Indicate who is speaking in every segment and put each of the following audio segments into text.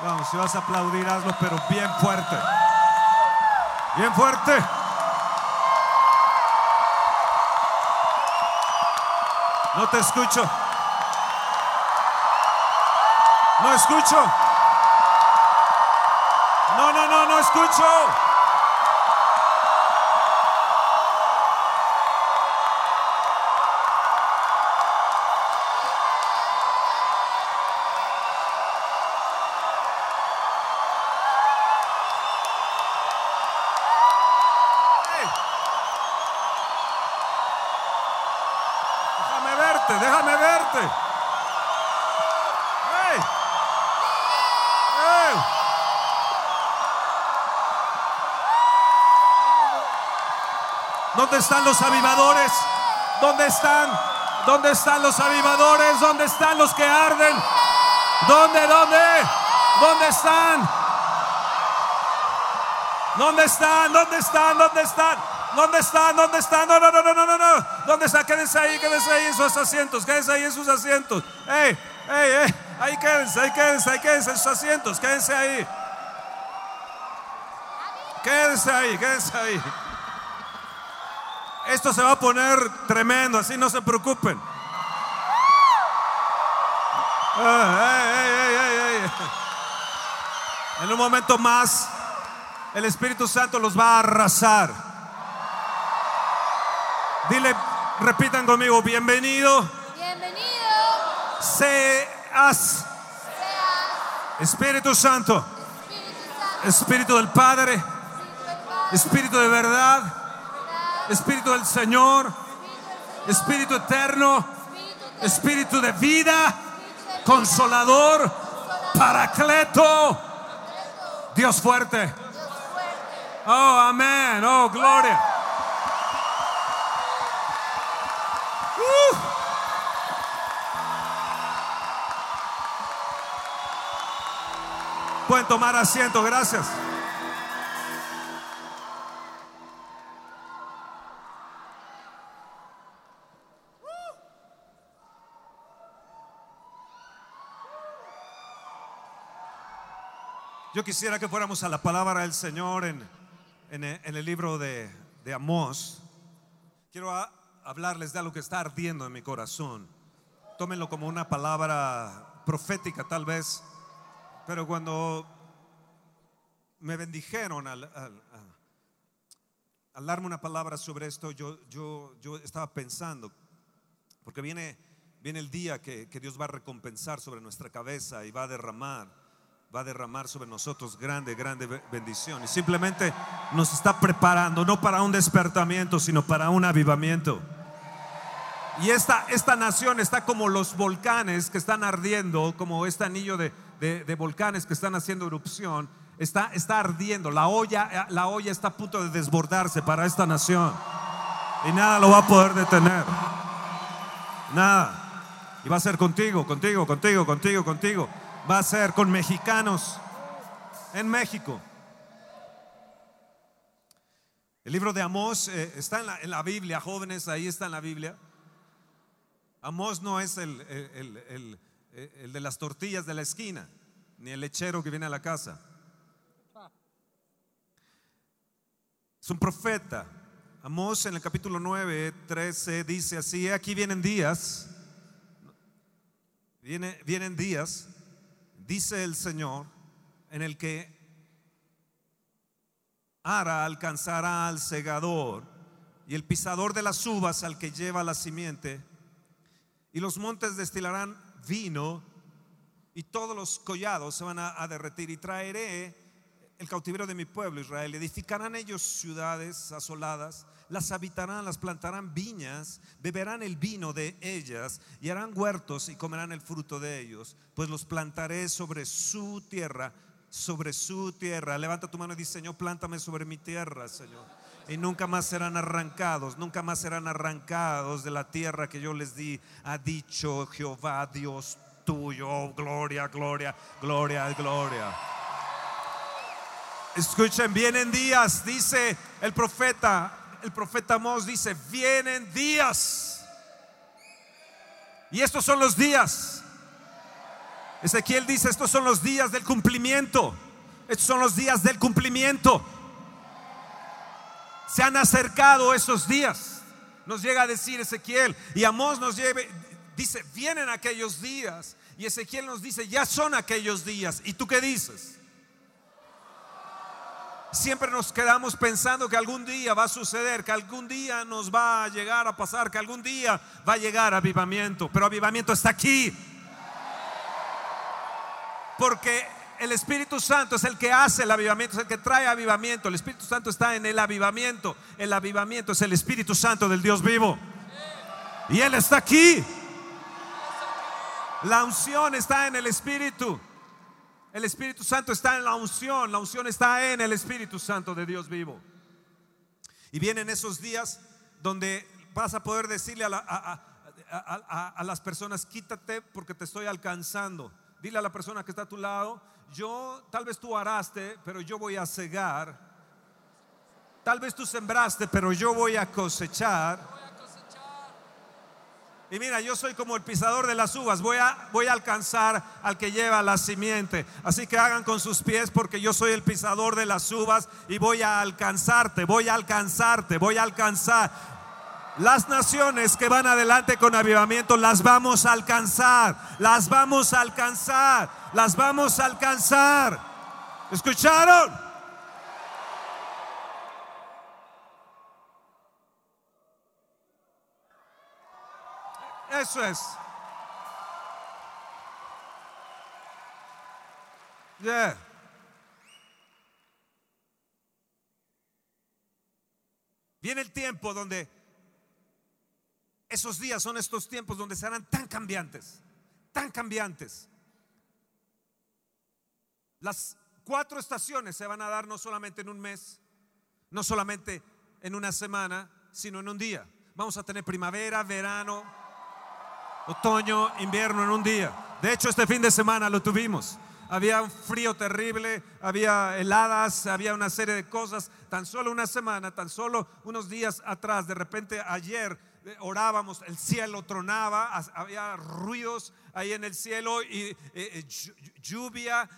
Speaker 1: Vamos, si vas a aplaudir, hazlo, pero bien fuerte. Bien fuerte. No te escucho. No escucho. No, no, no, no escucho. Están los avivadores? ¿Dónde están? ¿Dónde están los avivadores? ¿Dónde están los que arden? ¿Dónde? ¿Dónde? ¿Dónde están? ¿Dónde están? ¿Dónde están? ¿Dónde están? ¿Dónde están? ¿Dónde están? No, no, no, no, no, no, no. ¿Dónde están? Quédense ahí, quédense ahí en sus asientos, quédense ahí en sus asientos. ¡Ey! ¡Ey! ¡Ey! Ahí quédense, ahí quédense, ahí quédense en sus asientos, quédense ahí. Quédense ahí, quédense ahí. Esto se va a poner tremendo, así no se preocupen. Ah. En un momento más, el Espíritu Santo los va a arrasar. Dile, repitan conmigo, bienvenido.
Speaker 2: Bienvenido.
Speaker 1: Seas Espíritu Santo,
Speaker 2: Espíritu
Speaker 1: del Padre,
Speaker 2: Espíritu
Speaker 1: de verdad, Espíritu del Señor, Espíritu eterno,
Speaker 2: Espíritu
Speaker 1: de vida, consolador, paracleto, Dios fuerte.
Speaker 2: Dios fuerte.
Speaker 1: Oh, amén. Oh, gloria. Uh. Pueden tomar asiento, gracias. Yo quisiera que fuéramos a la palabra del Señor en, en el, libro de, Amós. Quiero hablarles de algo que está ardiendo en mi corazón. Tómenlo como una palabra profética tal vez, pero cuando me bendijeron al, darme una palabra sobre esto, yo, estaba pensando, porque viene, el día que Dios va a recompensar sobre nuestra cabeza y va a derramar, va a derramar sobre nosotros grande, grande be- bendición. Y simplemente nos está preparando, no para un despertamiento, sino para un avivamiento. Y esta, esta nación está como los volcanes que están ardiendo, como este anillo de, de- de volcanes que están haciendo erupción. Está, está ardiendo, la olla, la olla está a punto de desbordarse para esta nación. Y nada lo va a poder detener. Nada. Y va a ser contigo, contigo, contigo, contigo, contigo. Va a ser con mexicanos en México. El libro de Amós eh, está en la, Biblia, jóvenes, ahí está en la Biblia. Amós no es el, el- de las tortillas de la esquina, ni el lechero que viene a la casa. Es un profeta. Amós en el capítulo 9, 13 dice así, "He aquí vienen días, viene- vienen días, dice el Señor, en el que Ara alcanzará al segador y el pisador de las uvas al que lleva la simiente, y los montes destilarán vino y todos los collados se van a, a derretir y traeré el cautiverio de mi pueblo Israel. Edificarán ellos ciudades asoladas, las habitarán, las plantarán viñas, beberán el vino de ellas y harán huertos y comerán el fruto de ellos, pues los plantaré sobre su tierra, sobre su tierra. Levanta tu mano y dice, Señor, plántame sobre mi tierra, Señor. Y nunca más serán arrancados, nunca más serán arrancados de la tierra que yo les di, ha dicho Jehová Dios tuyo. Oh, gloria, gloria, gloria, gloria. Escuchen, vienen días, dice el profeta, el profeta Amós dice, vienen días. Y estos son los días. Ezequiel dice, estos son los días del cumplimiento. Estos son los días del cumplimiento. Se han acercado esos días. Nos llega a decir Ezequiel. Y Amós nos lleve, dice, vienen aquellos días. Y Ezequiel nos dice, ya son aquellos días. ¿Y tú qué dices? Siempre nos quedamos pensando que algún día va a suceder, que algún día nos va a llegar a pasar, que algún día va a llegar avivamiento. Pero avivamiento está aquí. Porque el Espíritu Santo es el que hace el avivamiento, es el que trae avivamiento. El Espíritu Santo está en el avivamiento. El avivamiento es el Espíritu Santo del Dios vivo. Y Él está aquí. La unción está en el Espíritu. El Espíritu Santo está en la unción. La unción está en el Espíritu Santo de Dios vivo. Y vienen esos días donde vas a poder decirle a, la- a- a- a- a las personas, quítate porque te estoy alcanzando. Dile a la persona que está a tu lado, yo, tal vez tú araste, pero yo voy a cegar. Tal vez tú sembraste, pero yo voy a cosechar. Y mira, yo soy como el pisador de las uvas, voy a, voy a alcanzar al que lleva la simiente. Así que hagan con sus pies porque yo soy el pisador de las uvas y voy a alcanzarte, voy a alcanzarte, voy a alcanzar. Las naciones que van adelante con avivamiento las vamos a alcanzar, las vamos a alcanzar, las vamos a alcanzar. ¿Escucharon? Eso es. Viene el tiempo donde esos días son estos tiempos donde serán tan cambiantes, tan cambiantes. Las cuatro estaciones se van a dar no solamente en un mes, no solamente en una semana, sino en un día. Vamos a tener primavera, verano, otoño, invierno en un día. De hecho, este fin de semana lo tuvimos. Había un frío terrible, había heladas, había una serie de cosas. Tan solo una semana, tan solo unos días atrás, de repente ayer eh, orábamos, el cielo tronaba, había ruidos ahí en el cielo y eh, eh, llu- lluvia,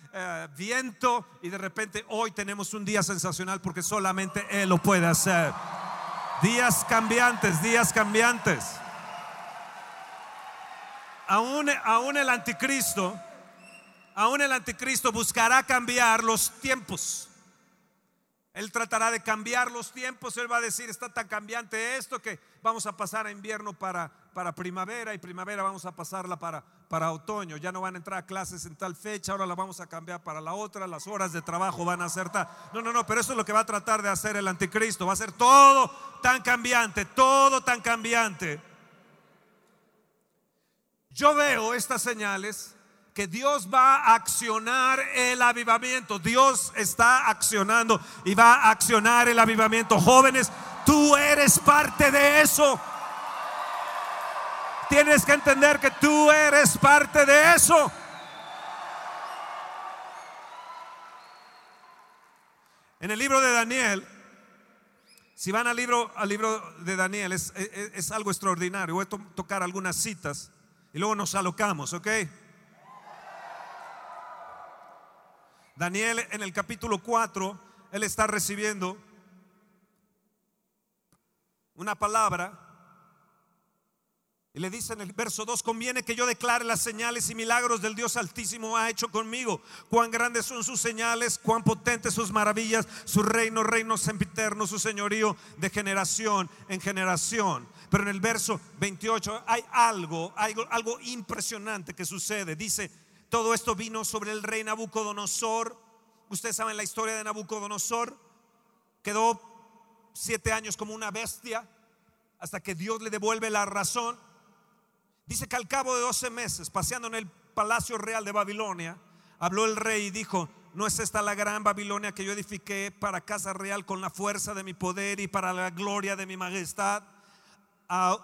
Speaker 1: viento y de repente hoy tenemos un día sensacional porque solamente Él lo puede hacer. Días cambiantes, días cambiantes. Aún, el anticristo, aún el anticristo buscará cambiar los tiempos. Él tratará de cambiar los tiempos. Él va a decir, está tan cambiante esto que vamos a pasar a invierno para, para primavera y primavera vamos a pasarla para, para otoño. Ya no van a entrar a clases en tal fecha, ahora la vamos a cambiar para la otra. Las horas de trabajo van a ser tal. No, no, no, pero eso es lo que va a tratar de hacer el anticristo. Va a ser todo tan cambiante, todo tan cambiante. Yo veo estas señales que Dios va a accionar el avivamiento. Dios está accionando y va a accionar el avivamiento. Jóvenes, tú eres parte de eso. Tienes que entender que tú eres parte de eso. En el libro de Daniel, si van al libro, al libro de Daniel, es, algo extraordinario. Voy a to- tocar algunas citas y luego nos alocamos, ¿ok? Daniel en el capítulo 4, él está recibiendo una palabra y le dice en el verso 2, conviene que yo declare las señales y milagros del Dios Altísimo ha hecho conmigo. Cuán grandes son sus señales, cuán potentes sus maravillas, su reino, reino sempiterno, su señorío de generación en generación. Pero en el verso 28 hay algo, algo, algo impresionante que sucede. Dice, todo esto vino sobre el rey Nabucodonosor. Ustedes saben la historia de Nabucodonosor. Quedó siete años como una bestia hasta que Dios le devuelve la razón. Dice que al cabo de 12 meses, paseando en el palacio real de Babilonia, habló el rey y dijo, ¿no es esta la gran Babilonia que yo edifiqué para casa real con la fuerza de mi poder y para la gloria de mi majestad?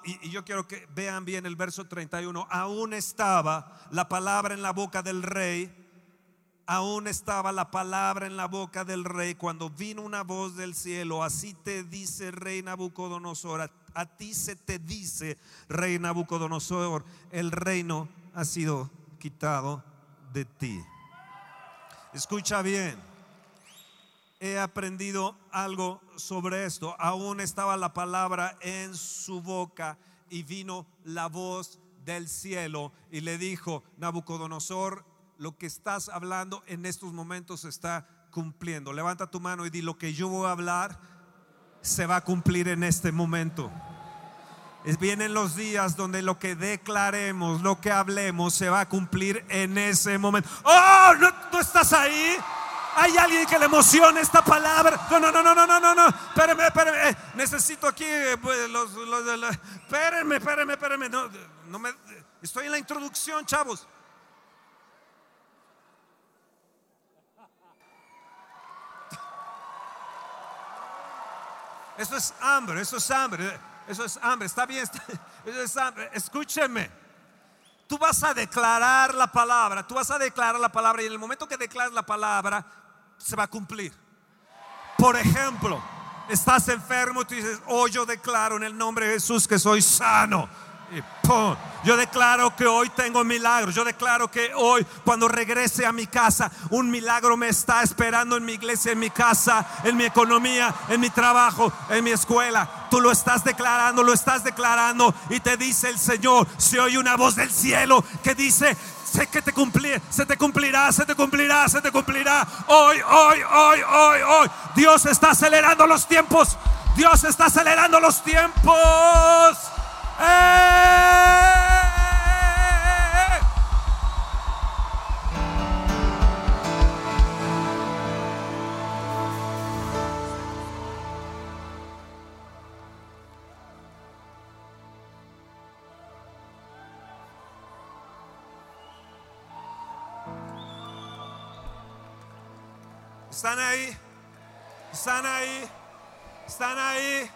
Speaker 1: Y, yo quiero que vean bien el verso 31. Aún estaba la palabra en la boca del rey. Aún estaba la palabra en la boca del rey cuando vino una voz del cielo. Así te dice rey Nabucodonosor. A ti se te dice rey Nabucodonosor. El reino ha sido quitado de ti. Escucha bien. He aprendido algo sobre esto. Aún estaba la palabra en su boca y vino la voz del cielo y le dijo, Nabucodonosor, lo que estás hablando en estos momentos está cumpliendo. Levanta tu mano y di lo que yo voy a hablar se va a cumplir en este momento. Vienen los días donde lo que declaremos, lo que hablemos, se va a cumplir en ese momento. ¡Oh! ¿No, no estás ahí? ¿Hay alguien que le emocione esta palabra? No, no, no, no, no, no, no, no. Espérame, espérame. eh, necesito aquí eh, pues, los, los Espérenme, espérenme, espérenme. No, no me, estoy en la introducción, chavos. Eso es hambre, eso es hambre, eso es hambre, está bien, está- eso es hambre. Escúcheme, tú vas a declarar la palabra, tú vas a declarar la palabra y en el momento que declaras la palabra se va a cumplir. Por ejemplo, estás enfermo y tú dices, oh, yo declaro en el nombre de Jesús que soy sano. Y. Yo declaro que hoy tengo milagros. Yo declaro que hoy, cuando regrese a mi casa, un milagro me está esperando en mi iglesia, en mi casa, en mi economía, en mi trabajo, en mi escuela. Tú lo estás declarando, lo estás declarando. Y te dice el Señor: Se oye una voz del cielo que dice: Sé que te cumplirá, se te cumplirá, se te cumplirá, se te cumplirá. Hoy, hoy, hoy, hoy, hoy. Dios está acelerando los tiempos. Dios está acelerando los tiempos. ¡Eh! ¿Están ahí? ¿Están ahí? ¿Están ahí?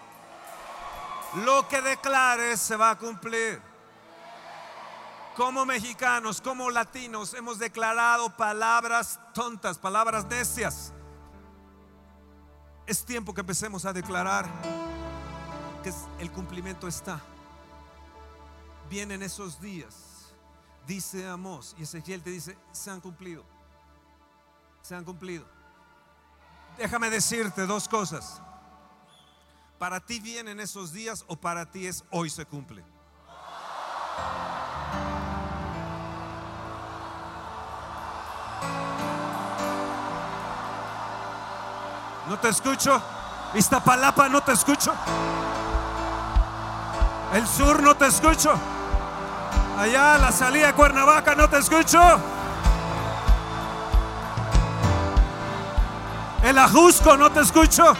Speaker 1: Lo que declares se va a cumplir. Como mexicanos, como latinos, hemos declarado palabras tontas, palabras necias. Es tiempo que empecemos a declarar que el cumplimiento está. Vienen esos días, dice Amós, y Ezequiel te dice, se han cumplido. Se han cumplido. Déjame decirte dos cosas. ¿Para ti vienen esos días o para ti es hoy se cumple? No te escucho. Iztapalapa no te escucho. El sur no te escucho. Allá la salida Cuernavaca no te escucho. El Ajusco no te escucho.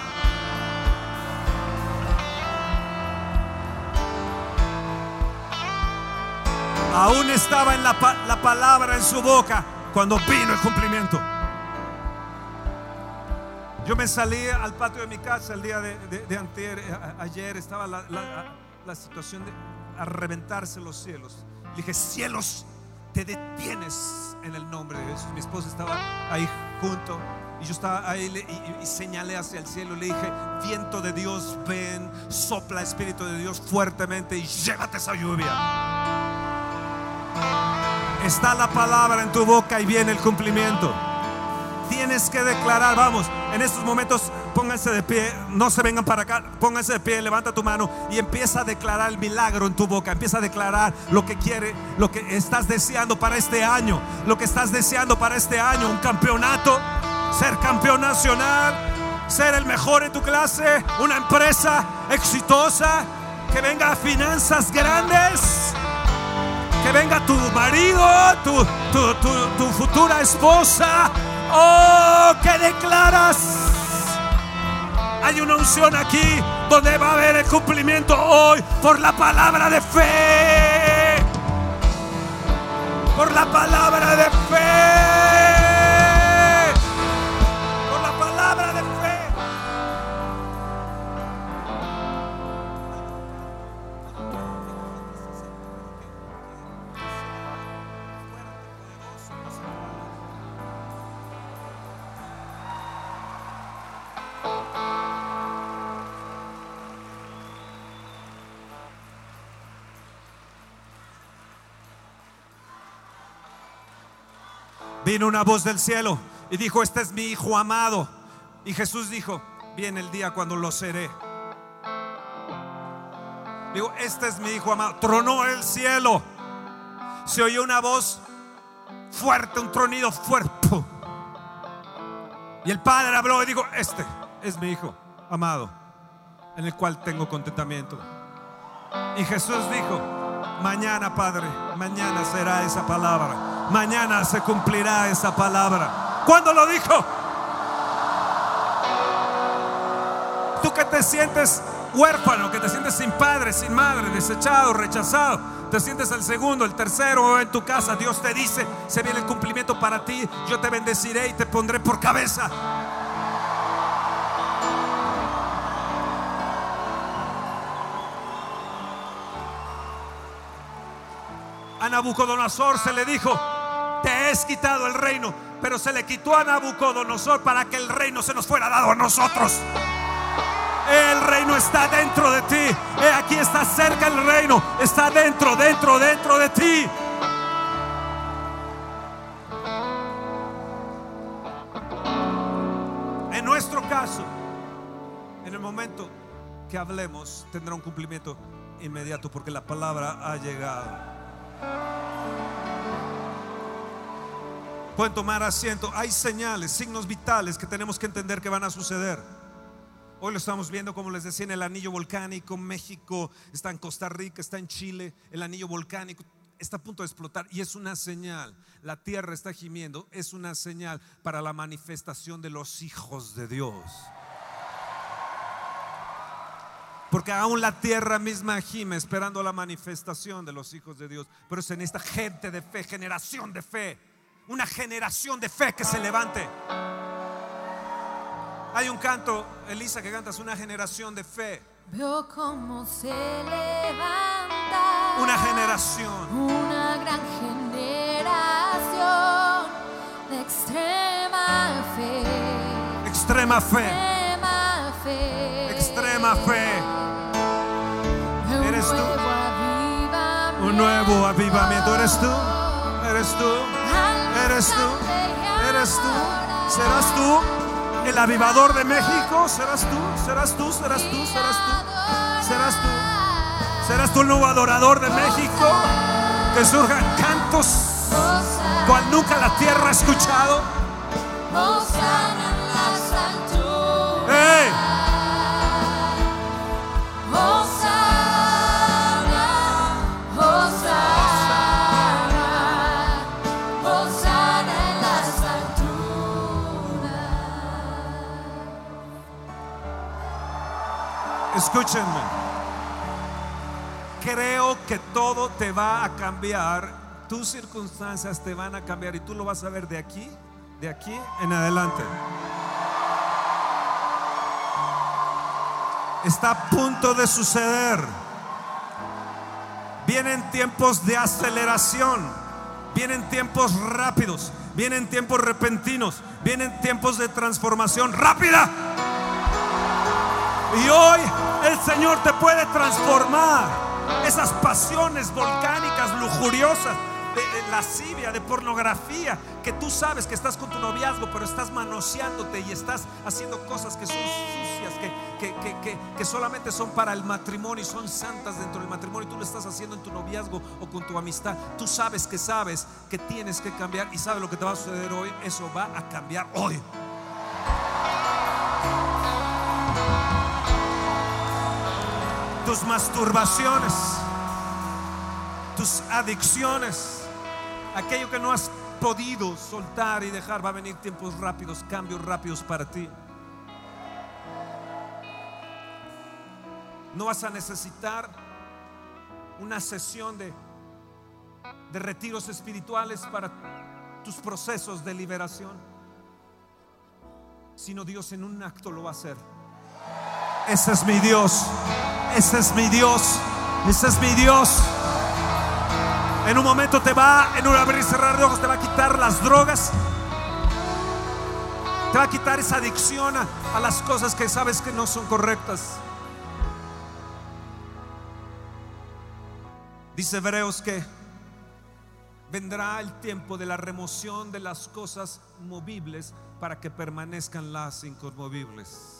Speaker 1: Aún estaba en la, pa- la palabra en su boca cuando vino el cumplimiento. Yo me salí al patio de mi casa el día de, de- eh, ayer estaba la situación de a reventarse los cielos. Le dije, cielos, te detienes en el nombre de Jesús. Mi esposa estaba ahí junto y yo estaba ahí y- y señalé hacia el cielo. Le dije, viento de Dios, ven, sopla Espíritu de Dios fuertemente y llévate esa lluvia. Está la palabra en tu boca y viene el cumplimiento. Tienes que declarar, vamos, en estos momentos pónganse de pie, no se vengan para acá, pónganse de pie, levanta tu mano y empieza a declarar el milagro en tu boca, empieza a declarar lo que quiere, lo que estás deseando para este año, lo que estás deseando para este año, un campeonato, ser campeón nacional, ser el mejor en tu clase, una empresa exitosa, que venga finanzas grandes que venga tu marido, tu, tu, tu- tu futura esposa. Oh, que declaras. Hay una unción aquí donde va a haber el cumplimiento hoy por la palabra de fe. Por la palabra de fe. Vino una voz del cielo y dijo, este es mi hijo amado. Y Jesús dijo, viene el día cuando lo seré. Digo, este es mi hijo amado. Tronó el cielo. Se oyó una voz fuerte, un tronido fuerte. Y el padre habló y dijo, este es mi hijo amado, en el cual tengo contentamiento. Y Jesús dijo, mañana Padre, mañana será esa palabra. Mañana se cumplirá esa palabra. ¿Cuándo lo dijo? Tú que te sientes huérfano, que te sientes sin padre, sin madre, desechado, rechazado, te sientes el segundo, el tercero en tu casa, Dios te dice, se viene el cumplimiento para ti, yo te bendeciré y te pondré por cabeza. A Nabucodonosor se le dijo, has quitado el reino, pero se le quitó a Nabucodonosor para que el reino se nos fuera dado a nosotros. El reino está dentro de ti. Aquí está cerca el reino. Está dentro, dentro, dentro de ti. En nuestro caso, en el momento que hablemos, tendrá un cumplimiento inmediato porque la palabra ha llegado. Pueden tomar asiento. Hay señales, signos vitales que tenemos que entender que van a suceder. Hoy lo estamos viendo, como les decía, en el anillo volcánico. México está en Costa Rica, está en Chile. El anillo volcánico está a punto de explotar y es una señal. La tierra está gimiendo. Es una señal para la manifestación de los hijos de Dios. Porque aún la tierra misma gime esperando la manifestación de los hijos de Dios. Pero es en esta gente de fe, generación de fe. Una generación de fe que se levante. Hay un canto, Elisa, que canta, es una generación de fe.
Speaker 2: Veo cómo se levanta
Speaker 1: Una generación.
Speaker 2: una gran generación de extrema fe,
Speaker 1: Extrema fe.
Speaker 2: extrema fe,
Speaker 1: Extrema fe. Eres tú. Un nuevo avivamiento. ¿Eres tú? ¿Eres tú? ¿Eres tú? ¿Eres tú? ¿Serás tú el avivador de México? ¿Serás tú? ¿Serás tú? ¿Serás tú? ¿Serás tú? ¿Serás tú? ¿Serás tú el nuevo adorador de México? Que surjan cantos cual nunca la tierra ha escuchado. Escúchenme. Creo que todo te va a cambiar. Tus circunstancias te van a cambiar y tú lo vas a ver de aquí, de aquí en adelante. Está a punto de suceder. Vienen tiempos de aceleración. Vienen tiempos rápidos. Vienen tiempos repentinos. Vienen tiempos de transformación rápida. Y hoy el Señor te puede transformar. Esas pasiones volcánicas, lujuriosas, de, lascivia, de pornografía, que tú sabes que estás con tu noviazgo, pero estás manoseándote y estás haciendo cosas que son sucias, que, que, que, que, que solamente son para el matrimonio y son santas dentro del matrimonio. Y tú lo estás haciendo en tu noviazgo o con tu amistad. Tú sabes que sabes que tienes que cambiar y sabes lo que te va a suceder hoy. Eso va a cambiar hoy. Tus masturbaciones, tus adicciones, aquello que no has podido soltar y dejar, va a venir tiempos rápidos, cambios rápidos para ti. No vas a necesitar una sesión de, de retiros espirituales para tus procesos de liberación, sino Dios en un acto lo va a hacer. Ese es mi Dios. Ese es mi Dios. Ese es mi Dios. En un momento te va, en un abrir y cerrar de ojos, te va a quitar las drogas. Te va a quitar esa adicción a, a las cosas que sabes que no son correctas. Dice Hebreos que vendrá el tiempo de la remoción de las cosas movibles para que permanezcan las inconmovibles.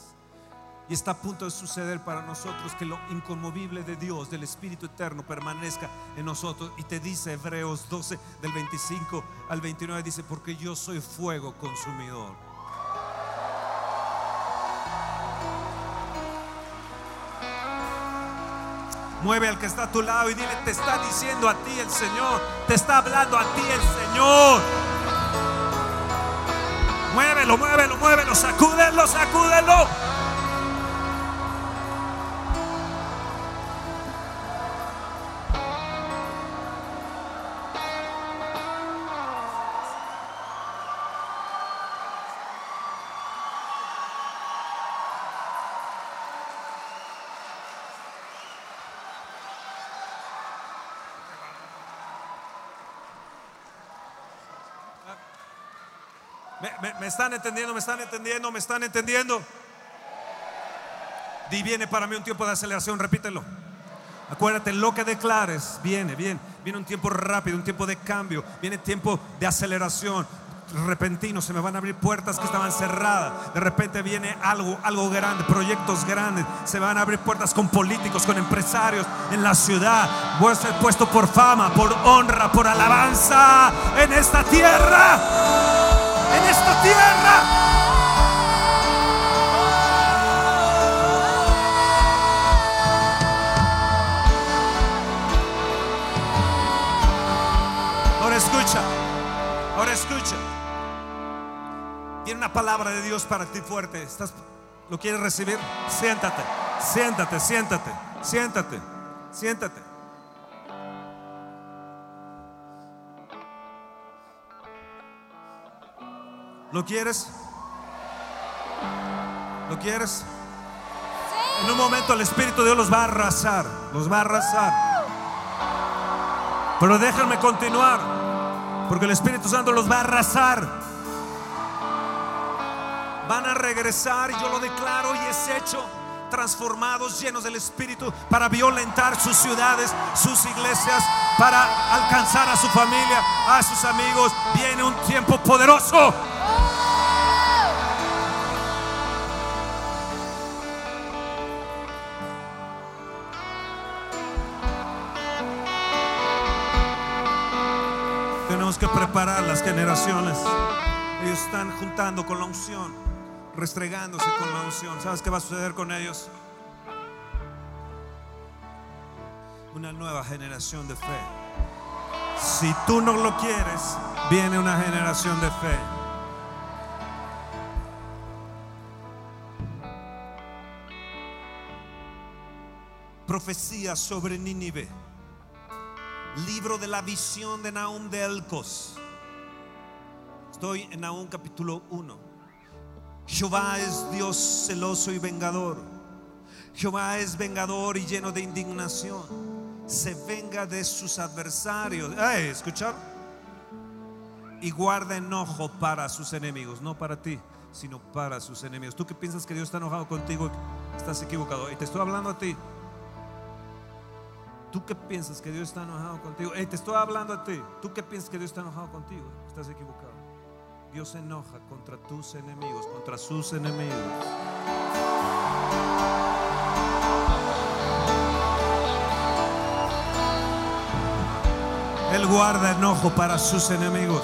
Speaker 1: Y está a punto de suceder para nosotros que lo inconmovible de Dios, del Espíritu Eterno, permanezca en nosotros. Y te dice Hebreos 12, del 25 al 29, dice, porque yo soy fuego consumidor. Mueve al que está a tu lado y dile, te está diciendo a ti el Señor, te está hablando a ti el Señor. Muévelo, muévelo, muévelo, sacúdelo, sacúdelo. Están entendiendo? ¿Me están entendiendo? ¿Me están entendiendo? Di viene para mí un tiempo de aceleración, repítelo. Acuérdate, lo que declares, viene, viene. Viene un tiempo rápido, un tiempo de cambio, viene tiempo de aceleración. Repentino, se me van a abrir puertas que estaban cerradas. De repente viene algo, algo grande, proyectos grandes. Se van a abrir puertas con políticos, con empresarios en la ciudad. Voy a ser puesto por fama, por honra, por alabanza en esta tierra. En esta tierra. Ahora escucha, ahora escucha. Tiene una palabra de Dios para ti fuerte. ¿Estás, ¿Lo quieres recibir? Siéntate, siéntate, siéntate, siéntate, siéntate. ¿Lo quieres? ¿Lo quieres? En un momento el Espíritu de Dios los va a arrasar, los va a arrasar. Pero déjenme continuar, porque el Espíritu Santo los va a arrasar. Van a regresar, yo lo declaro y es hecho, transformados, llenos del Espíritu, para violentar sus ciudades, sus iglesias, para alcanzar a su familia, a sus amigos. Viene un tiempo poderoso. Tenemos que preparar las generaciones. Ellos están juntando con la unción, restregándose con la unción. ¿Sabes qué va a suceder con ellos? Una nueva generación de fe. Si tú no lo quieres, viene una generación de fe. Profecía sobre Nínive. Libro de la visión de Nahum de Elcos. Estoy en Nahum capítulo 1. Jehová es Dios celoso y vengador. Jehová es vengador y lleno de indignación. Se venga de sus adversarios. Ay, ¿Escucharon? Y guarda enojo para sus enemigos, no para ti, sino para sus enemigos. Tú que piensas que Dios está enojado contigo, estás equivocado. Y te estoy hablando a ti. Tú que piensas que Dios está enojado contigo, Ey, te estoy hablando a ti. Tú que piensas que Dios está enojado contigo, estás equivocado. Dios se enoja contra tus enemigos, contra sus enemigos. Él guarda enojo para sus enemigos.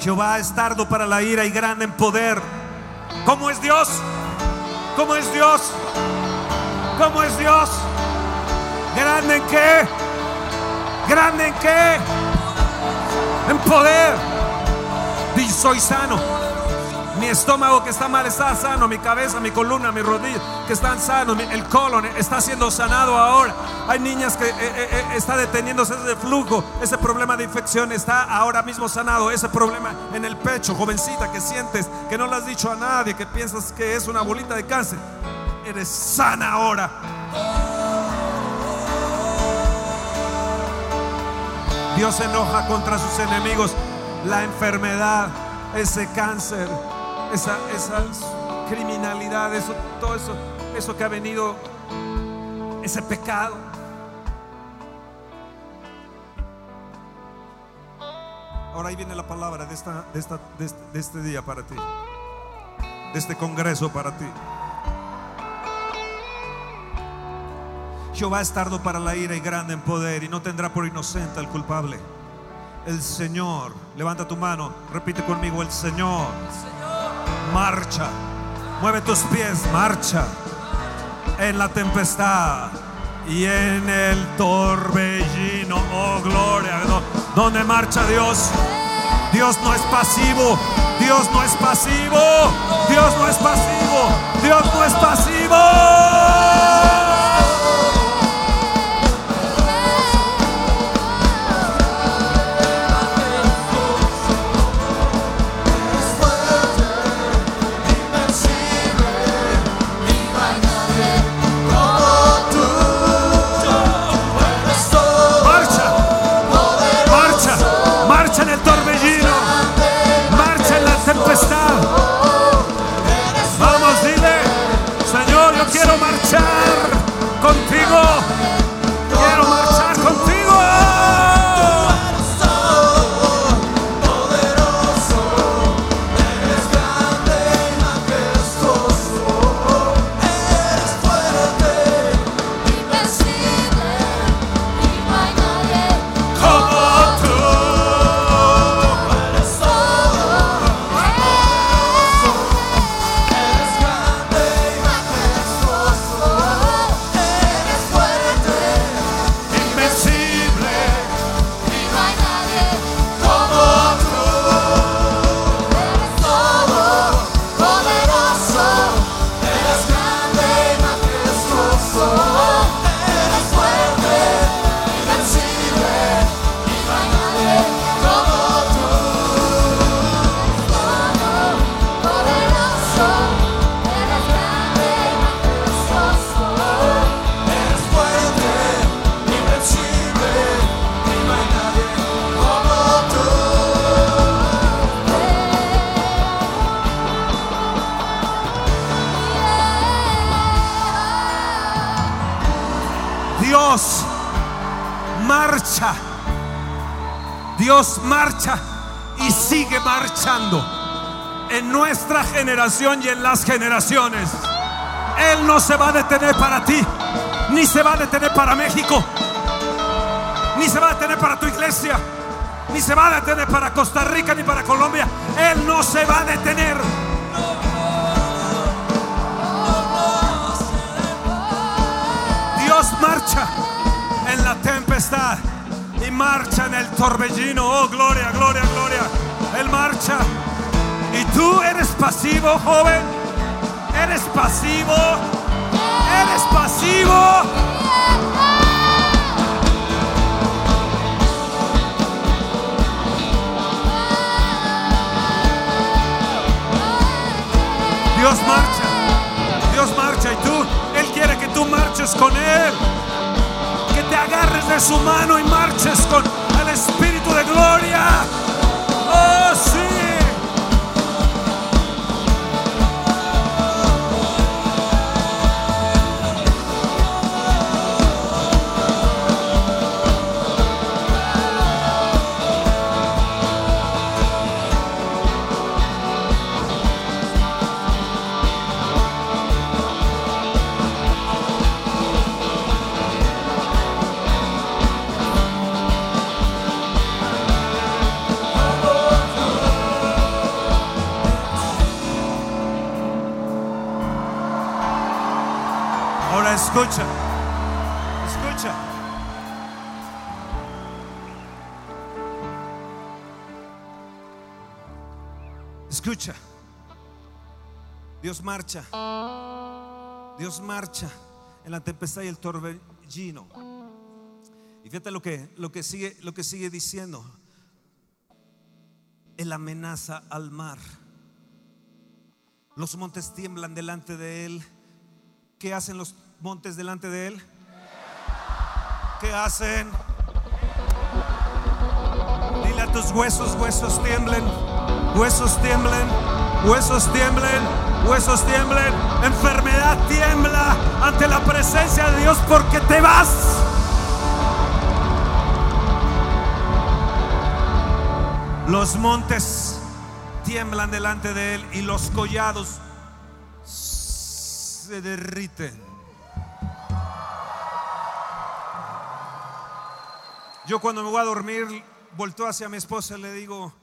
Speaker 1: Jehová es tardo para la ira y grande en poder. ¿Cómo es Dios? ¿Cómo es Dios? ¿Cómo es Dios? ¿Grande en qué? ¿Grande en qué? En poder. Soy sano. Mi estómago que está mal está sano. Mi cabeza, mi columna, mi rodilla que están sanos. El colon está siendo sanado ahora. Hay niñas que eh, eh, eh, está deteniéndose ese flujo. Ese problema de infección está ahora mismo sanado. Ese problema en el pecho, jovencita, que sientes que no le has dicho a nadie, que piensas que es una bolita de cáncer. Eres sana ahora. Dios se enoja contra sus enemigos. La enfermedad, ese cáncer, esa, esa criminalidad, todo eso, eso que ha venido, ese pecado. Ahora ahí viene la palabra de, este, de este día para ti. De este congreso para ti. Jehová es tardo para la ira y grande en poder y no tendrá por inocente al culpable. El Señor, levanta tu mano, repite conmigo, el Señor, marcha, mueve tus pies, marcha en la tempestad y en el torbellino. Oh, gloria. ¿Dónde marcha Dios? Dios no es pasivo. Dios no es pasivo. Dios no es pasivo. Dios no es pasivo. Dios marcha. Dios marcha y sigue marchando en nuestra generación y en las generaciones. Él no se va a detener para ti, ni se va a detener para México, ni se va a detener para tu iglesia, ni se va a detener para Costa Rica, ni para Colombia. Él no se va a detener. Dios marcha en la tempestad y marcha en el torbellino. Oh, gloria, gloria, gloria. Él marcha. Y tú eres pasivo, joven. Eres pasivo. Eres pasivo. Dios marcha. Dios marcha y tú, tú marches con Él. Que te agarres de su mano y marches con el Espíritu de gloria. Oh, sí. Marcha. Dios marcha en la tempestad y el torbellino. Y fíjate lo que, lo que, sigue, lo que sigue diciendo. Él amenaza al mar. Los montes tiemblan delante de él. ¿Qué hacen los montes delante de él? ¿Qué hacen? Dile a tus huesos, huesos tiemblen, huesos tiemblen, huesos tiemblen, huesos tiemblen. Enfermedad tiembla ante la presencia de Dios porque te vas. Los montes tiemblan delante de él y los collados se derriten. Yo cuando me voy a dormir, volteo hacia mi esposa y le digo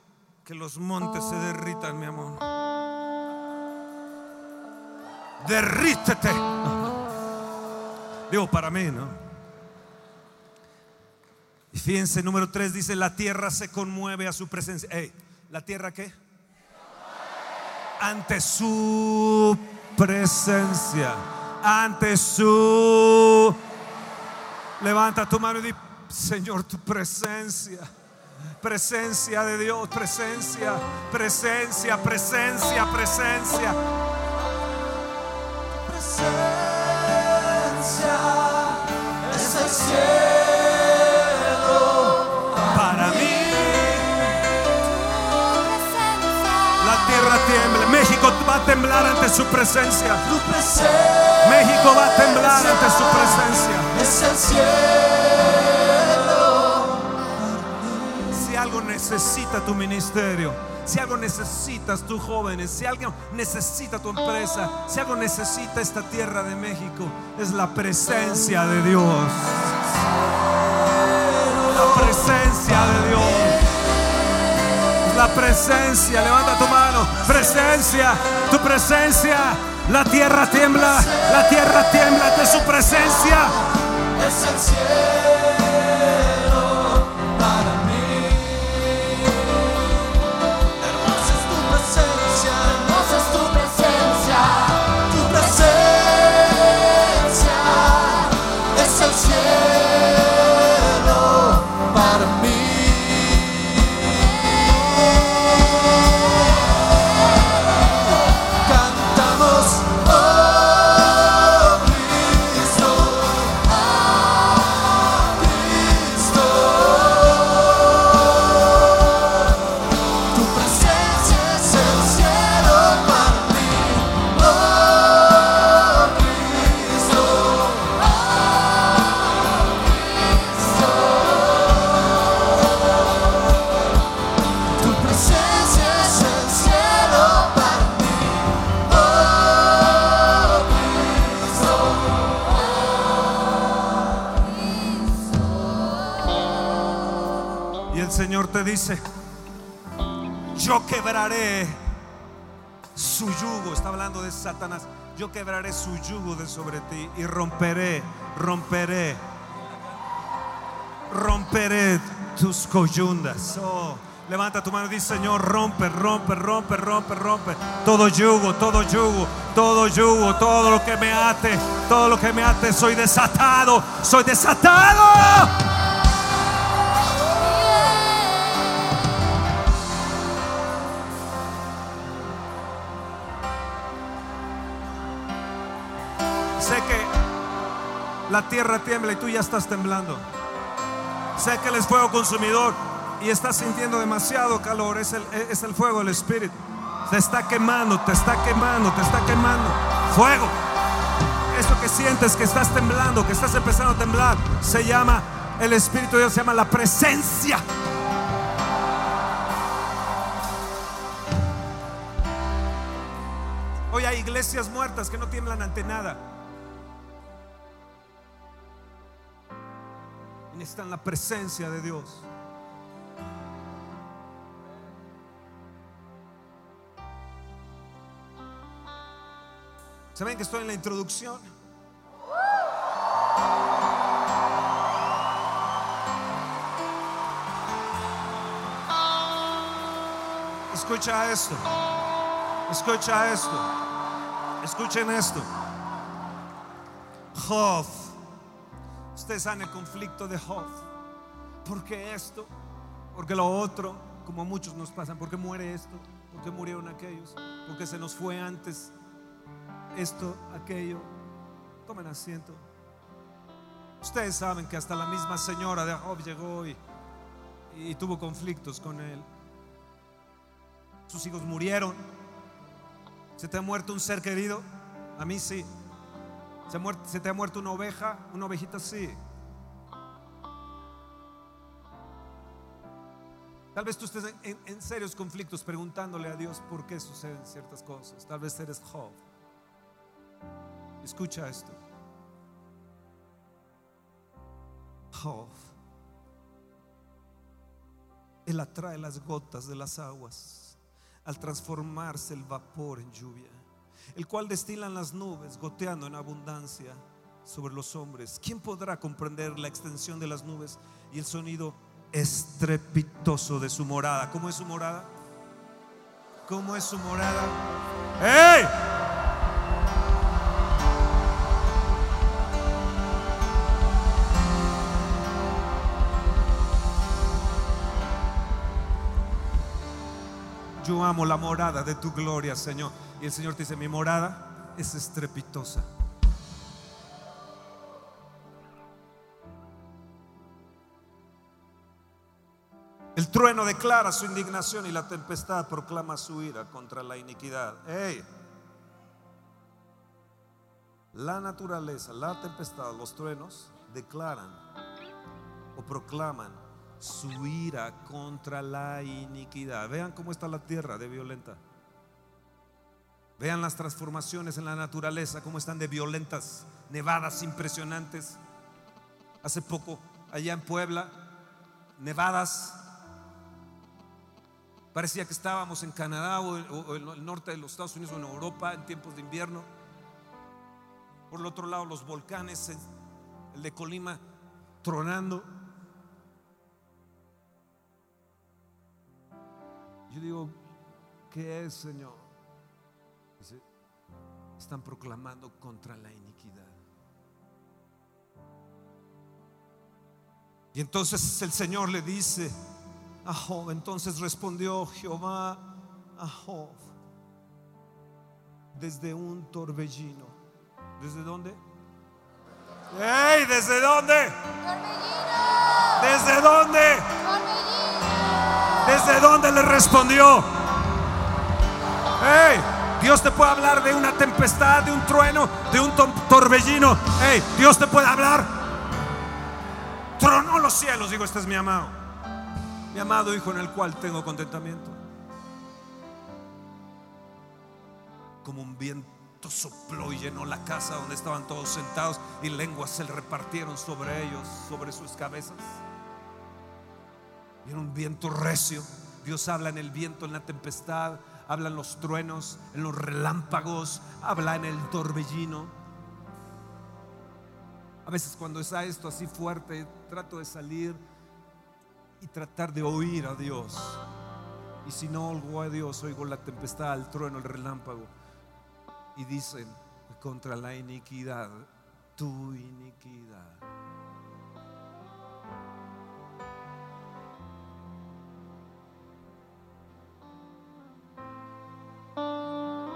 Speaker 1: que los montes se derritan, mi amor. Derrítete. Digo, para mí, ¿no? Y fíjense, número 3 dice, la tierra se conmueve a su presencia. Ey, ¿La tierra qué? Ante su presencia. Ante su... Levanta tu mano y di, Señor, tu presencia. Presencia de Dios, presencia, presencia, presencia. presencia
Speaker 3: cielo.
Speaker 1: Para mí, la tierra tiembla. México va a temblar ante su presencia México va a temblar ante su presencia.
Speaker 3: es el cielo.
Speaker 1: Necesita tu ministerio, si algo necesitas tú jóvenes, si algo necesita tu empresa, si algo necesita esta tierra de México, es la presencia de Dios. La presencia de Dios. La presencia, levanta tu mano. Presencia, tu presencia. La tierra tiembla, la tierra tiembla ante su presencia.
Speaker 3: Es el cielo
Speaker 1: quebraré su yugo. Está hablando de Satanás. Yo quebraré su yugo de sobre ti y romperé, romperé, romperé tus coyundas. Oh, levanta tu mano y dice, Señor, rompe, rompe, rompe, rompe, rompe. Todo yugo, todo yugo, todo yugo, todo lo que me ate, todo lo que me ate. Soy desatado, soy desatado. La tierra tiembla y tú ya estás temblando. Sé que es fuego consumidor y estás sintiendo demasiado calor. Es el, es el fuego del Espíritu. Te está quemando, te está quemando, te está quemando. Fuego. Eso que sientes que estás temblando, que estás empezando a temblar, se llama el Espíritu de Dios, se llama la presencia. Hoy hay iglesias muertas que no tiemblan ante nada. Necesitan la presencia de Dios. ¿Saben que estoy en la introducción? Escucha esto. Escucha esto. Escuchen esto. Job. Ustedes saben el conflicto de Job. ¿Por qué esto? Porque lo otro, como a muchos nos pasan. ¿Por qué muere esto? ¿Por qué murieron aquellos? Porque se nos fue antes esto, aquello. Tomen asiento. Ustedes saben que hasta la misma señora de Job llegó y tuvo conflictos con él. Sus hijos murieron. ¿Se te ha muerto un ser querido? A mí sí. ¿Se, te ha muerto una oveja? Una ovejita sí. Tal vez tú estés en, en- en serios conflictos preguntándole a Dios por qué suceden ciertas cosas. Tal vez eres Job. Escucha esto. Job. Él atrae las gotas de las aguas al transformarse el vapor en lluvia, el cual destilan las nubes goteando en abundancia sobre los hombres. ¿Quién podrá comprender la extensión de las nubes y el sonido estrepitoso de su morada? ¿Cómo es su morada? ¿Cómo es su morada? Amo la morada de tu gloria, Señor. Y el Señor te dice, mi morada es estrepitosa. El trueno declara su indignación y la tempestad proclama su ira contra la iniquidad. ¡Ey! La naturaleza, la tempestad, los truenos declaran o proclaman su ira contra la iniquidad. Vean cómo está la tierra de violenta. Vean las transformaciones en la naturaleza, cómo están de violentas, nevadas impresionantes. Hace poco, allá en Puebla, nevadas. Parecía que estábamos en Canadá o, en el norte de los Estados Unidos o en Europa en tiempos de invierno. Por el otro lado, los volcanes, el de Colima, tronando. Yo digo, ¿qué es, Señor? Dice, están proclamando contra la iniquidad. Y entonces el Señor le dice a Job, entonces respondió Jehová a Job desde un torbellino. ¿Desde dónde? ¡Ey! ¿Desde dónde?
Speaker 2: Torbellino,
Speaker 1: ¿Desde dónde? ¿Desde dónde le respondió? Hey, Dios te puede hablar de una tempestad, de un trueno, de un to- torbellino. Hey, Dios te puede hablar. Tronó los cielos, digo, este es mi amado. Mi amado hijo en el cual tengo contentamiento. Como un viento sopló y llenó la casa donde estaban todos sentados y lenguas se repartieron sobre ellos, sobre sus cabezas. Viene un viento recio. Dios habla en el viento, en la tempestad, habla en los truenos, en los relámpagos, habla en el torbellino. A veces cuando está esto así fuerte, trato de salir y tratar de oír a Dios. Y si no oigo a Dios, oigo la tempestad, el trueno, el relámpago. Y dicen contra la iniquidad, tu iniquidad.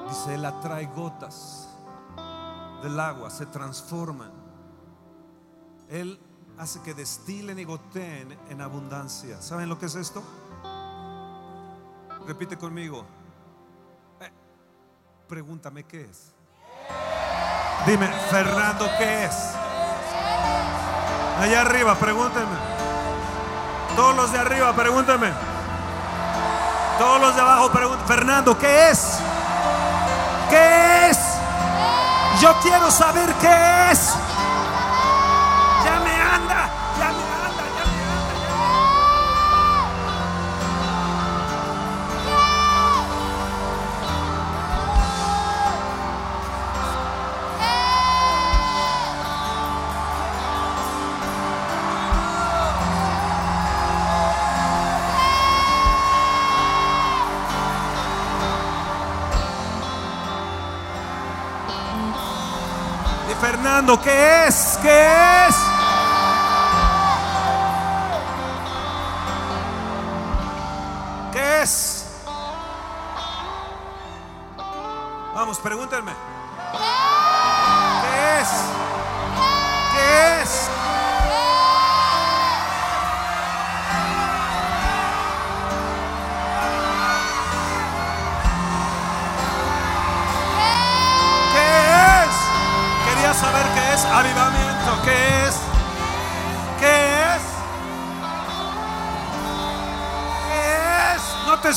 Speaker 1: Dice, Él atrae gotas del agua, se transforman. Él hace que destilen y goteen en abundancia. ¿Saben lo que es esto? Repite conmigo. Eh, pregúntame qué es. Dime, Fernando, ¿qué es? Allá arriba, pregúntenme. Todos los de arriba, pregúntenme. Todos los de abajo, pregúntenme. Fernando, ¿qué es? ¿Qué es? Yo quiero saber qué es. Fernando, ¿qué es? ¿Qué es? ¿Qué es? Vamos, pregúntenme.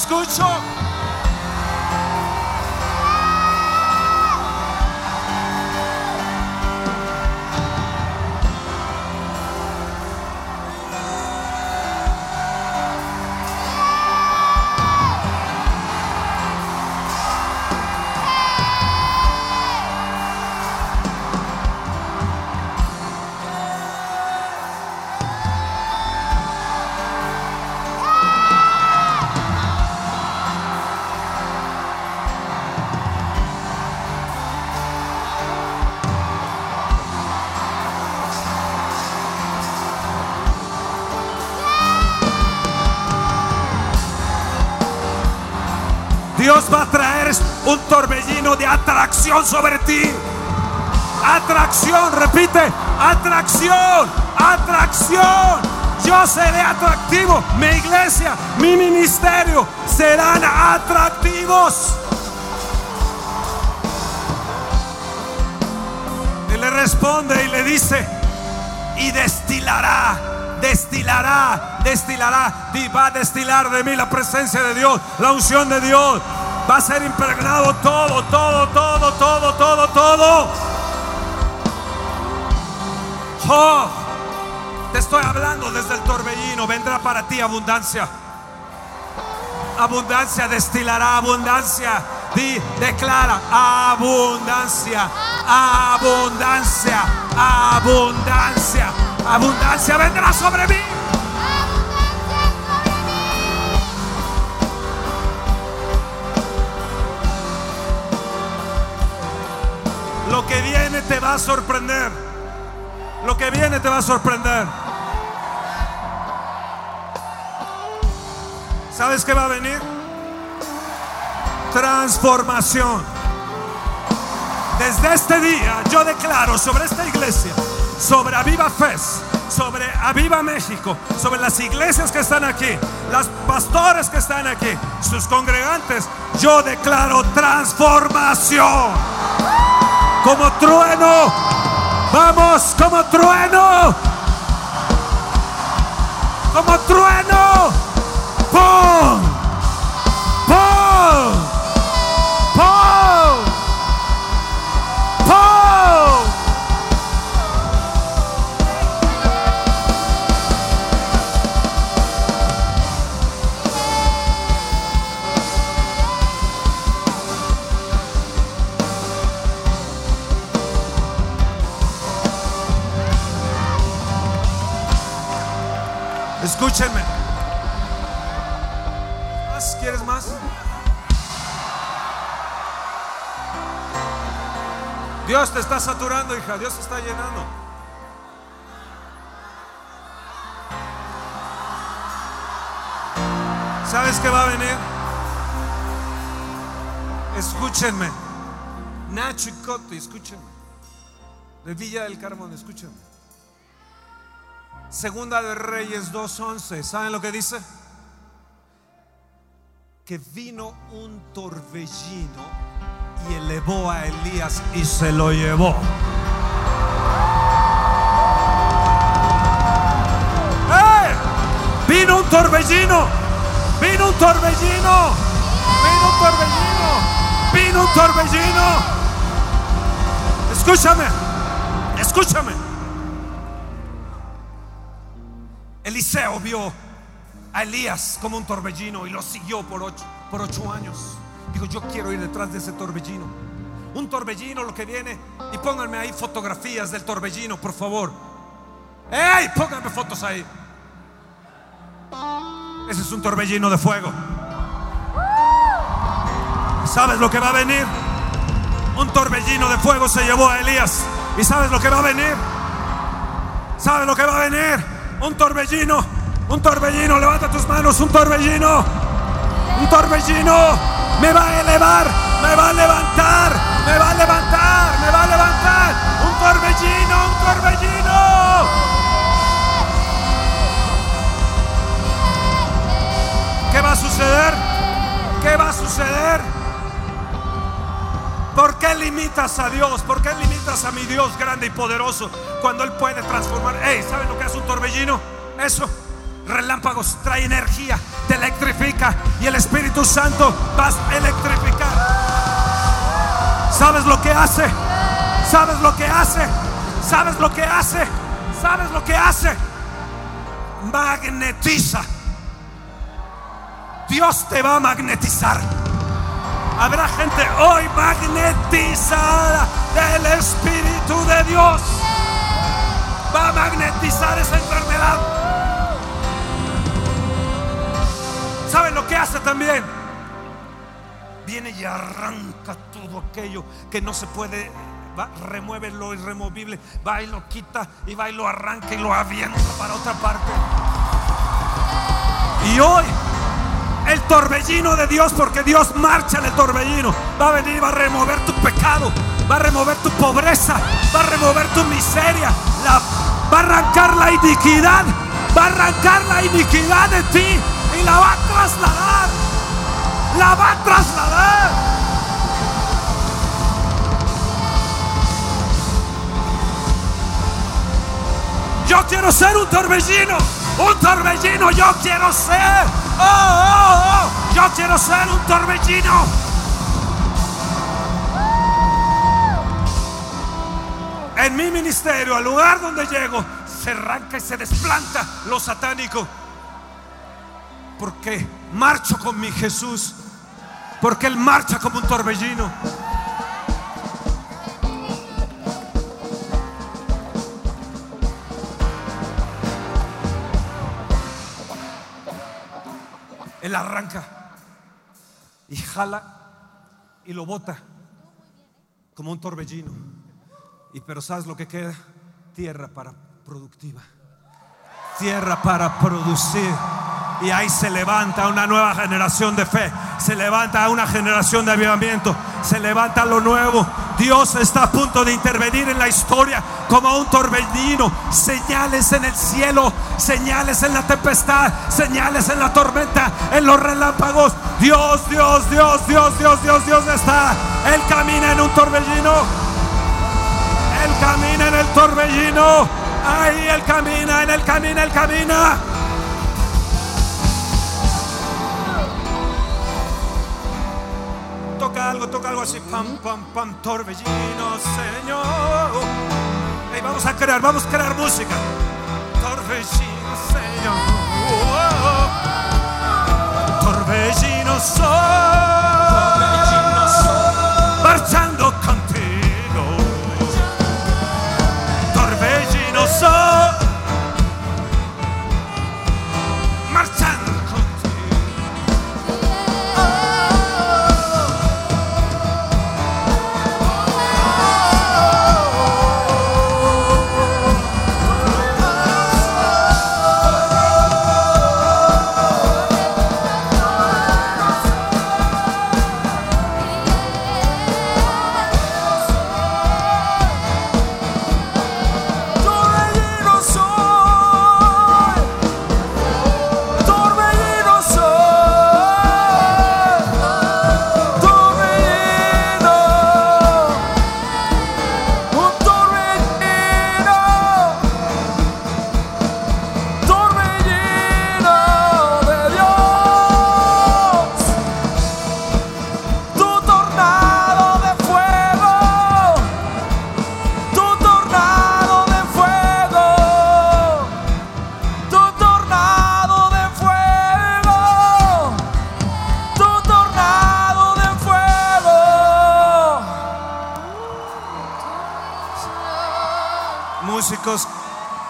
Speaker 1: Escucho. De atracción sobre ti. Atracción, repite, atracción, atracción. Yo seré atractivo. Mi iglesia, mi ministerio serán atractivos. Y le responde y le dice, y destilará, destilará, destilará, y va a destilar de mí la presencia de Dios, la unción de Dios. Va a ser impregnado todo, todo, todo, todo, todo, todo. Oh, te estoy hablando desde el torbellino. Vendrá para ti abundancia. Abundancia destilará abundancia. Di, declara abundancia, abundancia, abundancia, abundancia vendrá sobre mí. Va a sorprender. Lo que viene te va a sorprender. ¿Sabes qué va a venir? Transformación. Desde este día yo declaro sobre esta iglesia, sobre Aviva Fest, sobre Aviva México, sobre las iglesias que están aquí, las pastores que están aquí, sus congregantes, yo declaro transformación. Como trueno, vamos como trueno, como trueno. Dios te está saturando, hija. Dios te está llenando. ¿Sabes qué va a venir? Escúchenme. Nacho y Coti, escúchenme. De Villa del Carmen, escúchenme. Segunda de Reyes 2.11. ¿Saben lo que dice? Que vino un torbellino y elevó a Elías y se lo llevó. ¡Eh! Vino un torbellino. Vino un torbellino. Vino un torbellino. Vino un torbellino. Escúchame. Escúchame. Eliseo vio a Elías como un torbellino y lo siguió por ocho, por ocho años. Digo, yo quiero ir detrás de ese torbellino. Un torbellino lo que viene. Y pónganme ahí fotografías del torbellino, por favor. ¡Ey! Pónganme fotos ahí. Ese es un torbellino de fuego. ¿Sabes lo que va a venir? Un torbellino de fuego se llevó a Elías. ¿Y sabes lo que va a venir? ¿Sabes lo que va a venir? Un torbellino. Un torbellino. Levanta tus manos. Un torbellino. Un torbellino. Me va a elevar. Me va a levantar. Me va a levantar. Me va a levantar. Un torbellino. Un torbellino. ¿Qué va a suceder? ¿Qué va a suceder? ¿Por qué limitas a Dios? ¿Por qué limitas a mi Dios grande y poderoso cuando Él puede transformar? Hey, ¿saben lo que hace un torbellino? Eso, relámpagos, trae energía, te electrifica y el Espíritu Santo vas a electrificar. ¿Sabes lo que hace? ¿Sabes lo que hace? ¿Sabes lo que hace? ¿Sabes lo que hace? Magnetiza. Dios te va a magnetizar. Habrá gente hoy magnetizada del Espíritu de Dios. Va a magnetizar esa enfermedad. Que hace también? Viene y arranca todo aquello que no se puede. Va, remueve lo irremovible. Va y lo quita y va y lo arranca y lo avienta para otra parte. Y hoy el torbellino de Dios, porque Dios marcha en el torbellino, va a venir y va a remover tu pecado, va a remover tu pobreza, va a remover tu miseria, va a arrancar la iniquidad, va a arrancar la iniquidad de ti y la va a trasladar, la va a trasladar. Yo quiero ser un torbellino. Un torbellino yo quiero ser. Oh, oh, oh. Yo quiero ser un torbellino. En mi ministerio, al lugar donde llego, se arranca y se desplanta lo satánico. Porque marcho con mi Jesús. Porque Él marcha como un torbellino. Él arranca y jala y lo bota como un torbellino. Y pero ¿sabes lo que queda? Tierra para productiva. Tierra para producir. Y ahí se levanta una nueva generación de fe. Se levanta una generación de avivamiento. Se levanta lo nuevo. Dios está a punto de intervenir en la historia como un torbellino. Señales en el cielo, señales en la tempestad, señales en la tormenta, en los relámpagos. Dios, Dios, Dios, Dios, Dios, Dios, Dios está. Él camina en un torbellino. Él camina en el torbellino. Ahí Él camina, en Él camina, Él camina. Toca algo, toca algo así. Pam, pam, pam, torbellino, Señor. Ey, vamos a crear, vamos a crear música. Torbellino, Señor. Torbellino soy.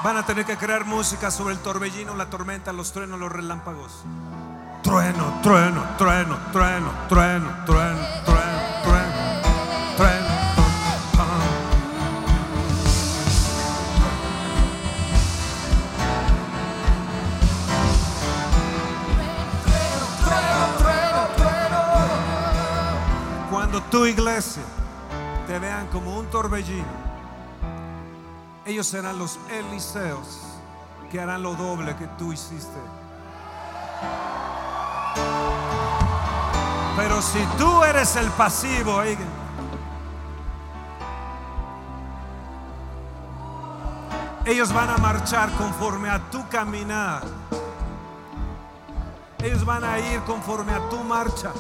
Speaker 1: Van a tener que crear música sobre el torbellino, la tormenta, los truenos, los relámpagos. Trueno, trueno, trueno, trueno, trueno, trueno, trueno, trueno, trueno. Cuando tu iglesia te vean como un torbellino, ellos serán los Eliseos que harán lo doble que tú hiciste. Pero si tú eres el pasivo, ellos van a marchar conforme a tu caminar.
Speaker 3: Ellos van a ir conforme a tu marcha.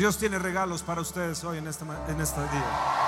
Speaker 3: Dios tiene regalos para ustedes hoy en este, en este día.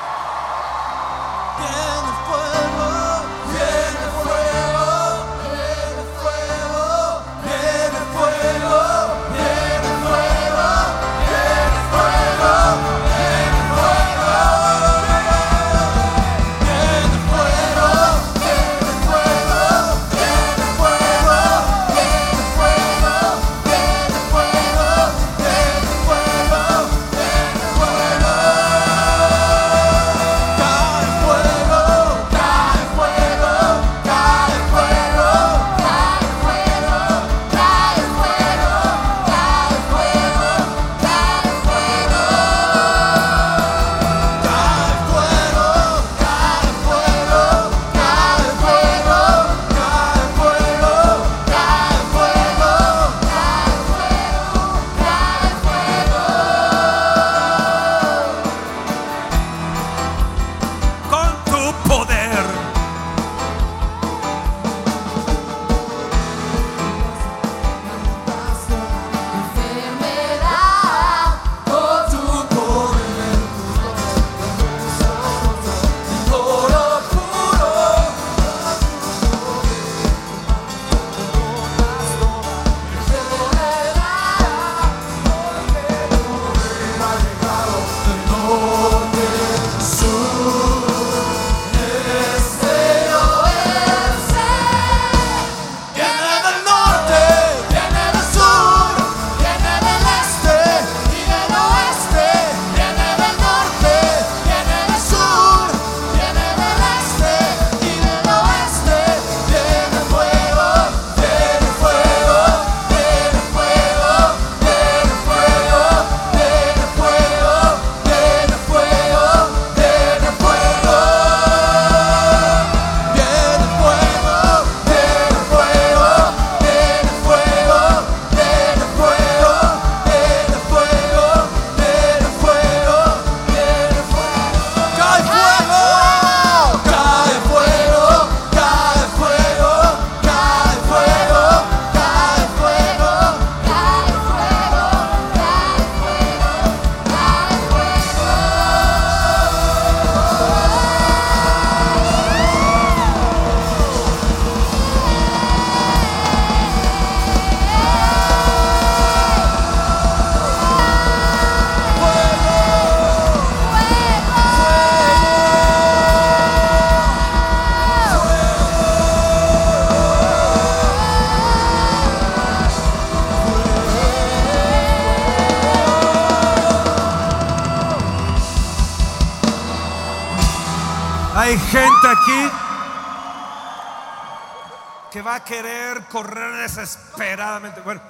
Speaker 3: Correr desesperadamente. Bueno,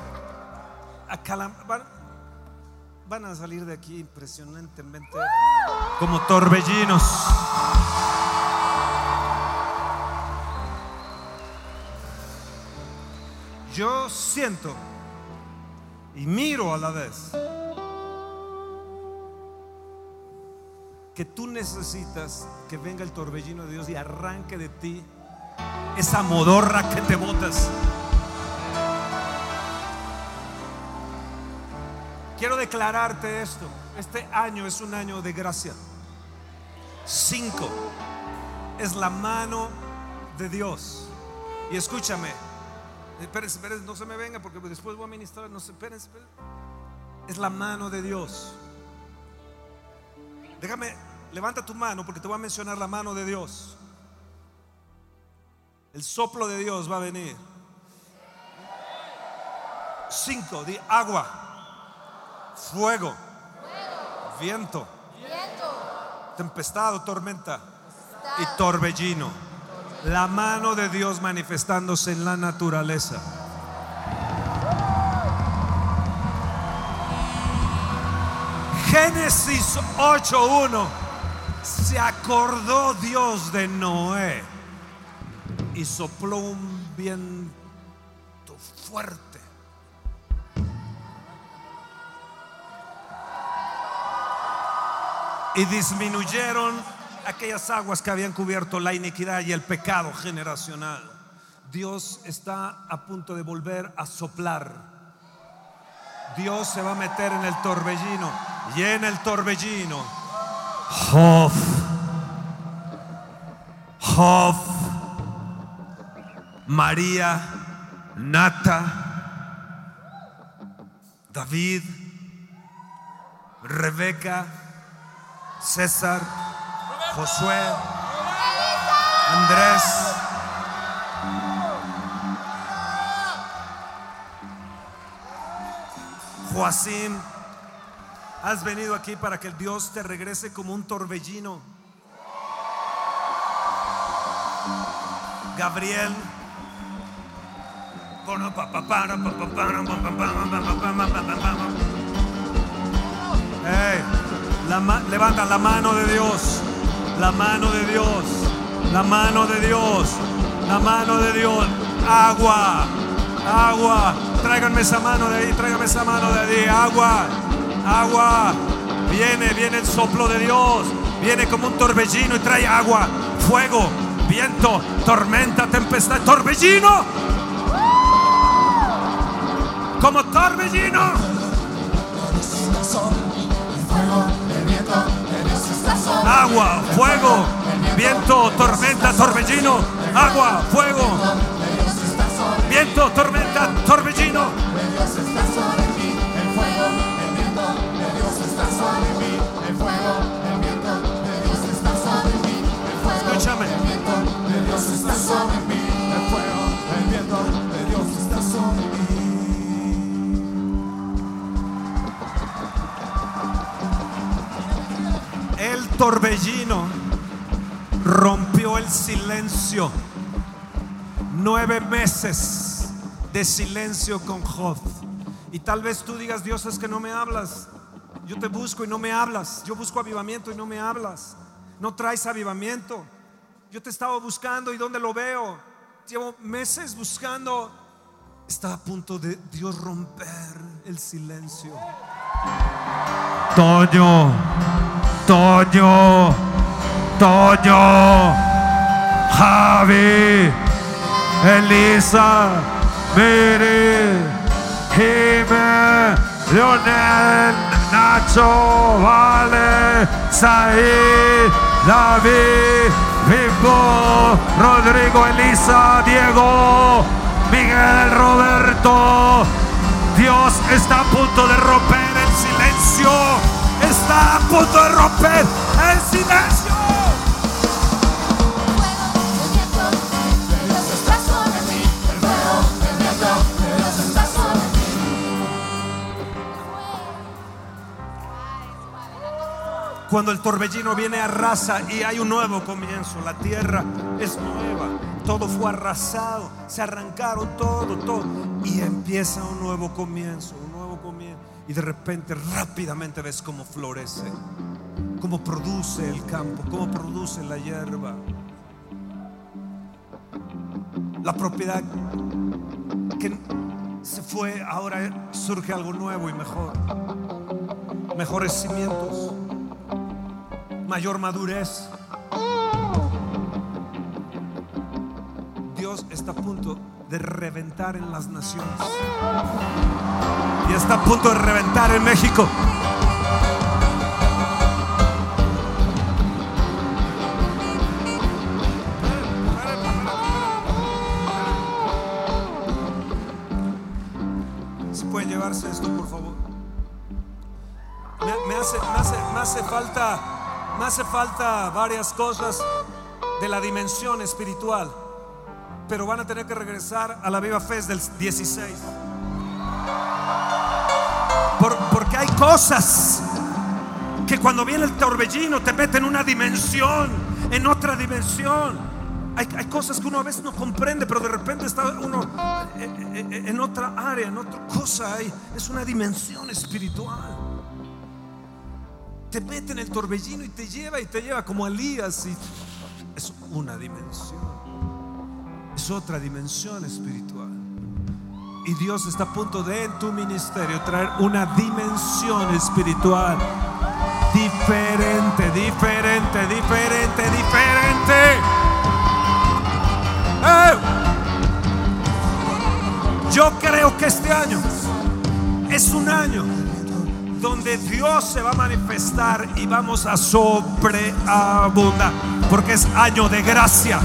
Speaker 3: acá la- van, van a salir de aquí impresionantemente como torbellinos. Yo siento y miro a la vez que tú necesitas que venga el torbellino de Dios y arranque de ti esa modorra que te botas. Quiero declararte esto. Este año es un año de gracia. Cinco es la mano de Dios. Y escúchame. Espérense, espérense, no se me venga porque después voy a ministrar. No se, espérense. Es la mano de Dios. Déjame, levanta tu mano porque te voy a mencionar la mano de Dios. El soplo de Dios va a venir. Cinco, di agua, fuego. Viento, tempestad o tormenta y torbellino. La mano de Dios manifestándose en la naturaleza.
Speaker 1: Génesis 8.1. Se acordó Dios de Noé y sopló un viento fuerte. Y disminuyeron aquellas aguas que habían cubierto la iniquidad y el pecado generacional. Dios está a punto de volver a soplar. Dios se va a meter en el torbellino y en el torbellino. María, Nata, David, Rebeca, César, Josué, Andrés. Joacim, has venido aquí para que el Dios te regrese como un torbellino. Gabriel. Levanta la mano de Dios, la mano de Dios, la mano de Dios, la mano de Dios. Agua, agua. Tráiganme esa mano de ahí, tráiganme esa mano de ahí. Agua, agua. Viene, viene el soplo de Dios. Viene como un torbellino y trae agua, fuego, viento, tormenta, tempestad, torbellino. Como torbellino. Agua, fuego, viento, tormenta, torbellino. Agua, fuego, viento, tormenta, torbellino. Escúchame. Torbellino rompió el silencio. Nueve meses de silencio con Job. Y tal vez tú digas, Dios, es que no me hablas. Yo te busco y no me hablas. Yo busco avivamiento y no me hablas. No traes avivamiento. Yo te estaba buscando y ¿dónde lo veo? Llevo meses buscando. Está a punto de Dios romper el silencio. Toño, Toño, Toño, Javi, Elisa, Miri, Jime, Leonel, Nacho, Vale, Said, David, Bimbo, Rodrigo, Elisa, Diego, Miguel, Roberto. Dios está a punto de romper el silencio. Está a punto de romper el silencio. Cuando el torbellino viene arrasa y hay un nuevo comienzo, la tierra es nueva, todo fue arrasado, se arrancaron todo, todo y empieza un nuevo comienzo, comienzo y de repente rápidamente ves cómo florece, cómo produce el campo, cómo produce la hierba, la propiedad que se fue, ahora surge algo nuevo y mejor, mejores cimientos mayor madurez. Dios está a punto de reventar en las naciones. Y está a punto de reventar en México. Si pueden llevarse esto, por favor. Me, me hace, me hace, me hace falta, me hace falta varias cosas de la dimensión espiritual, pero van a tener que regresar a la Viva Fest del 16. Por- porque hay cosas que cuando viene el torbellino te meten en una dimensión, en otra dimensión. Hay, hay cosas que uno a veces no comprende, pero de repente está uno eh, eh, eh, en otra área, en otra cosa. Hay, es una dimensión espiritual. te mete en el torbellino y te lleva y te lleva como Elías. Es una dimensión. Es otra dimensión espiritual. Y Dios está a punto de en tu ministerio traer una dimensión espiritual diferente, diferente, diferente, diferente. ¡Eh! Yo creo que este año es un año donde Dios se va a manifestar y vamos a sobreabundar, porque es año de gracia.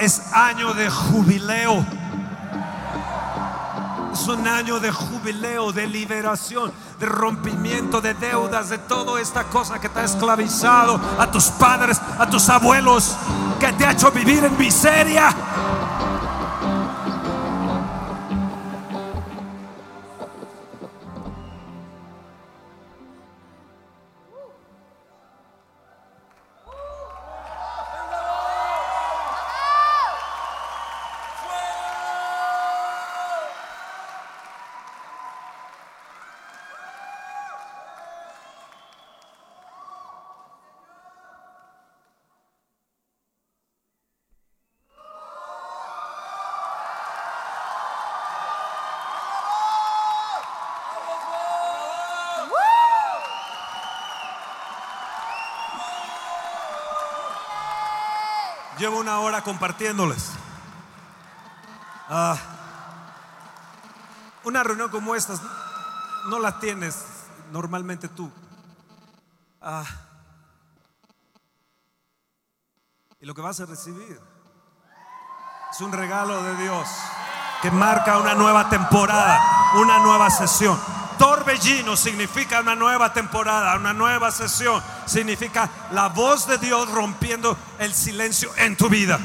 Speaker 1: Es año de jubileo. Es un año de jubileo, de liberación, de rompimiento de deudas, de toda esta cosa que te ha esclavizado a tus padres, a tus abuelos, que te ha hecho vivir en miseria. Una hora compartiéndoles. Ah, una reunión como esta no la tienes normalmente tú. Ah, y lo que vas a recibir es un regalo de Dios que marca una nueva temporada, una nueva sesión. Torbellino significa una nueva temporada, una nueva sesión. Significa la voz de Dios rompiendo el silencio en tu vida.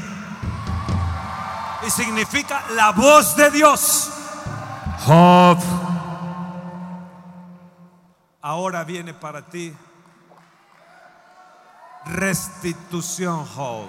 Speaker 1: Y significa la voz de Dios. Job. Ahora viene para ti restitución, Job.